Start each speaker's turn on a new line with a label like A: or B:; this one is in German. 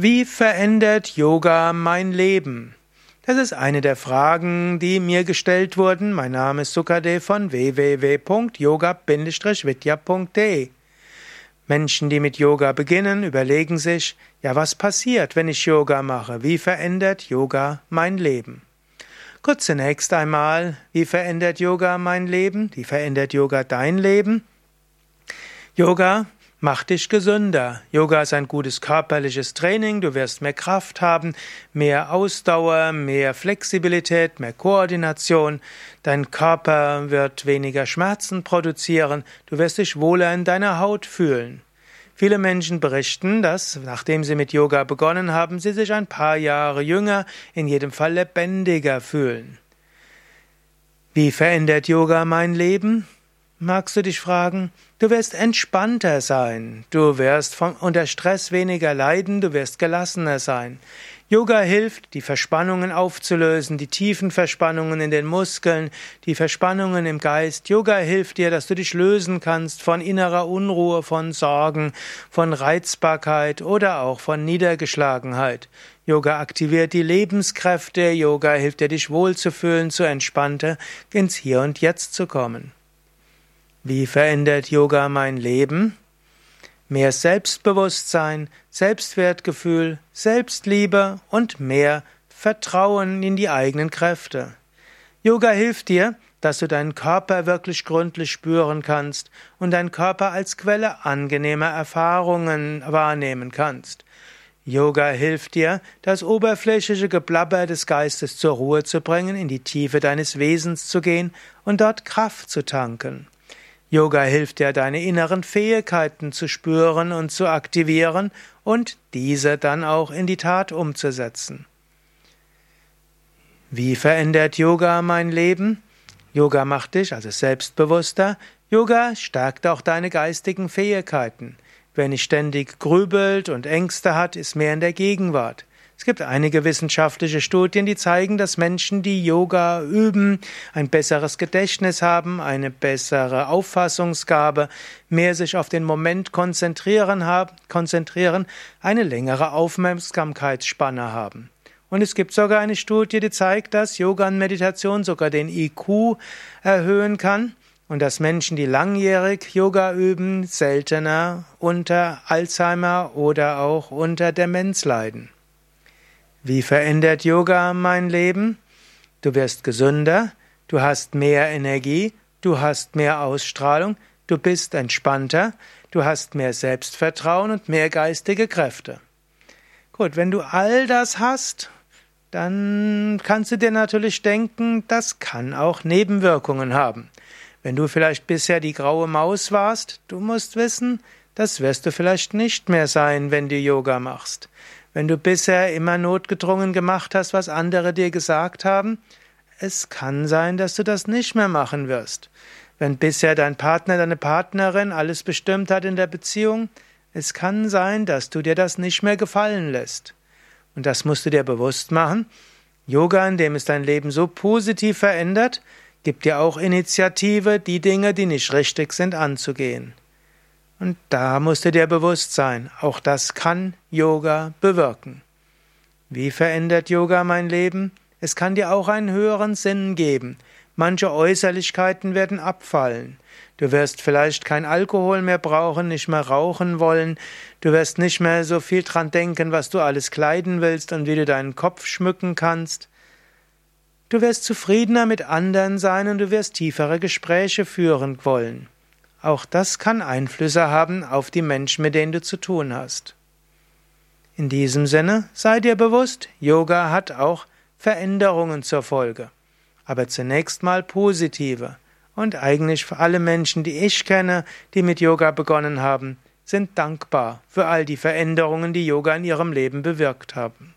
A: Wie verändert Yoga mein Leben? Das ist eine der Fragen, die mir gestellt wurden. Mein Name ist Sukade von www.yoga-vidya.de. Menschen, die mit Yoga beginnen, überlegen sich, ja, was passiert, wenn ich Yoga mache? Wie verändert Yoga mein Leben? Kurz zunächst einmal, wie verändert Yoga mein Leben? Wie verändert Yoga dein Leben? Yoga Mach dich gesünder. Yoga ist ein gutes körperliches Training. Du wirst mehr Kraft haben, mehr Ausdauer, mehr Flexibilität, mehr Koordination. Dein Körper wird weniger Schmerzen produzieren. Du wirst dich wohler in deiner Haut fühlen. Viele Menschen berichten, dass, nachdem sie mit Yoga begonnen haben, sie sich ein paar Jahre jünger, in jedem Fall lebendiger fühlen. Wie verändert Yoga mein Leben? Magst du dich fragen, du wirst entspannter sein, du wirst vom, unter Stress weniger leiden, du wirst gelassener sein. Yoga hilft, die Verspannungen aufzulösen, die tiefen Verspannungen in den Muskeln, die Verspannungen im Geist. Yoga hilft dir, dass du dich lösen kannst von innerer Unruhe, von Sorgen, von Reizbarkeit oder auch von Niedergeschlagenheit. Yoga aktiviert die Lebenskräfte, Yoga hilft dir, dich wohlzufühlen, zu entspannter ins Hier und Jetzt zu kommen. Wie verändert Yoga mein Leben? Mehr Selbstbewusstsein, Selbstwertgefühl, Selbstliebe und mehr Vertrauen in die eigenen Kräfte. Yoga hilft dir, dass du deinen Körper wirklich gründlich spüren kannst und deinen Körper als Quelle angenehmer Erfahrungen wahrnehmen kannst. Yoga hilft dir, das oberflächliche Geblabber des Geistes zur Ruhe zu bringen, in die Tiefe deines Wesens zu gehen und dort Kraft zu tanken. Yoga hilft dir, deine inneren Fähigkeiten zu spüren und zu aktivieren und diese dann auch in die Tat umzusetzen. Wie verändert Yoga mein Leben? Yoga macht dich also selbstbewusster. Yoga stärkt auch deine geistigen Fähigkeiten. Wer nicht ständig grübelt und Ängste hat, ist mehr in der Gegenwart. Es gibt einige wissenschaftliche Studien, die zeigen, dass Menschen, die Yoga üben, ein besseres Gedächtnis haben, eine bessere Auffassungsgabe, mehr sich auf den Moment konzentrieren, haben, konzentrieren eine längere Aufmerksamkeitsspanne haben. Und es gibt sogar eine Studie, die zeigt, dass Yoga und Meditation sogar den IQ erhöhen kann und dass Menschen, die langjährig Yoga üben, seltener unter Alzheimer oder auch unter Demenz leiden. Wie verändert Yoga mein Leben? Du wirst gesünder, du hast mehr Energie, du hast mehr Ausstrahlung, du bist entspannter, du hast mehr Selbstvertrauen und mehr geistige Kräfte. Gut, wenn du all das hast, dann kannst du dir natürlich denken, das kann auch Nebenwirkungen haben. Wenn du vielleicht bisher die graue Maus warst, du musst wissen, das wirst du vielleicht nicht mehr sein, wenn du Yoga machst. Wenn du bisher immer notgedrungen gemacht hast, was andere dir gesagt haben, es kann sein, dass du das nicht mehr machen wirst. Wenn bisher dein Partner, deine Partnerin alles bestimmt hat in der Beziehung, es kann sein, dass du dir das nicht mehr gefallen lässt. Und das musst du dir bewusst machen. Yoga, in dem es dein Leben so positiv verändert, gibt dir auch Initiative, die Dinge, die nicht richtig sind, anzugehen. Und da musst du dir bewusst sein, auch das kann Yoga bewirken. Wie verändert Yoga mein Leben? Es kann dir auch einen höheren Sinn geben. Manche Äußerlichkeiten werden abfallen. Du wirst vielleicht kein Alkohol mehr brauchen, nicht mehr rauchen wollen. Du wirst nicht mehr so viel dran denken, was du alles kleiden willst und wie du deinen Kopf schmücken kannst. Du wirst zufriedener mit anderen sein und du wirst tiefere Gespräche führen wollen. Auch das kann Einflüsse haben auf die Menschen, mit denen du zu tun hast. In diesem Sinne sei dir bewusst, Yoga hat auch Veränderungen zur Folge, aber zunächst mal positive. Und eigentlich für alle Menschen, die ich kenne, die mit Yoga begonnen haben, sind dankbar für all die Veränderungen, die Yoga in ihrem Leben bewirkt haben.